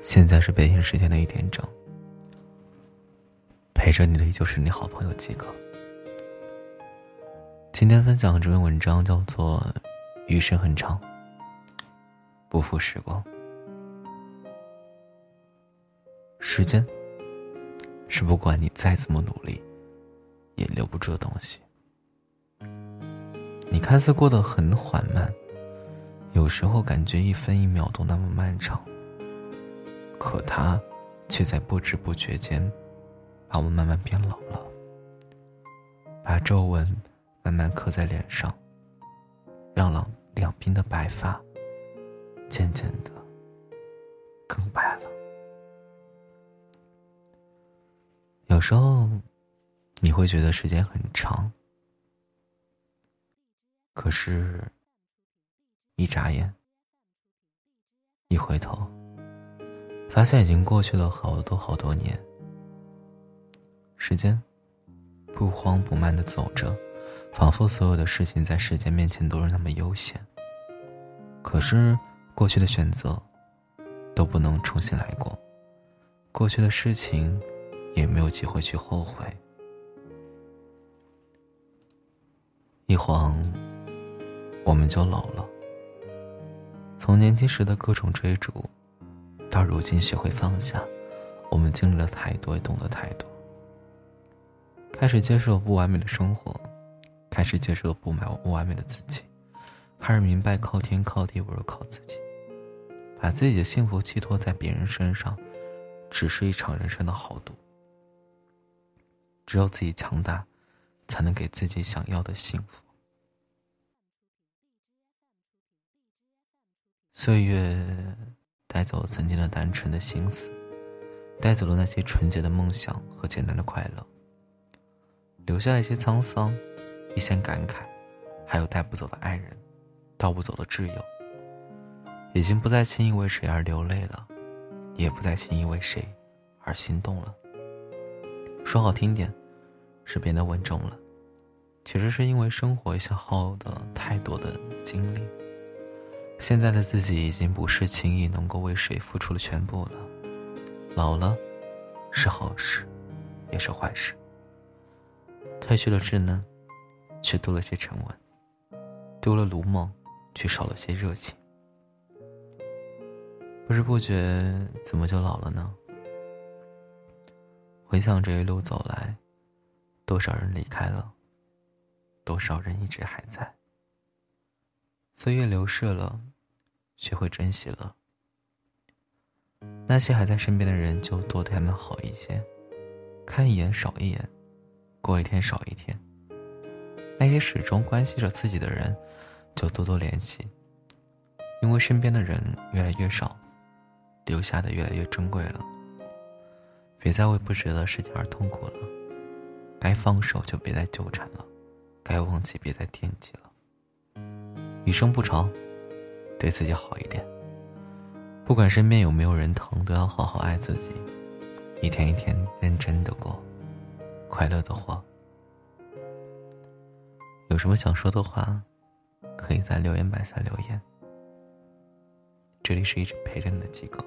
现在是北京时间的一点整，陪着你的依旧是你好朋友季哥。今天分享的这篇文章叫做《余生很长，不负时光》。时间是不管你再怎么努力，也留不住的东西。你看似过得很缓慢，有时候感觉一分一秒都那么漫长。可他，却在不知不觉间，把我慢慢变老了，把皱纹慢慢刻在脸上，让两两鬓的白发，渐渐的更白了。有时候，你会觉得时间很长，可是，一眨眼，一回头。发现已经过去了好多好多年。时间不慌不慢的走着，仿佛所有的事情在时间面前都是那么悠闲。可是过去的选择都不能重新来过，过去的事情也没有机会去后悔。一晃，我们就老了。从年轻时的各种追逐。到如今学会放下，我们经历了太多，也懂得太多。开始接受不完美的生活，开始接受不完不完美的自己，开始明白靠天靠地不如靠自己。把自己的幸福寄托在别人身上，只是一场人生的豪赌。只有自己强大，才能给自己想要的幸福。岁月。带走了曾经的单纯的心思，带走了那些纯洁的梦想和简单的快乐，留下了一些沧桑，一些感慨，还有带不走的爱人，盗不走的挚友。已经不再轻易为谁而流泪了，也不再轻易为谁而心动了。说好听点，是变得稳重了，其实是因为生活消耗的太多的精力。现在的自己已经不是轻易能够为谁付出的全部了，老了，是好事，也是坏事。褪去了稚嫩，却多了些沉稳；丢了鲁莽，却少了些热情。不知不觉，怎么就老了呢？回想这一路走来，多少人离开了，多少人一直还在。岁月流逝了，学会珍惜了。那些还在身边的人，就多对他们好一些，看一眼少一眼，过一天少一天。那些始终关系着自己的人，就多多联系。因为身边的人越来越少，留下的越来越珍贵了。别再为不值得的事情而痛苦了，该放手就别再纠缠了，该忘记别再惦记了。余生不长，对自己好一点。不管身边有没有人疼，都要好好爱自己，一天一天认真的过，快乐的活。有什么想说的话，可以在留言板下留言。这里是一直陪着你的机构。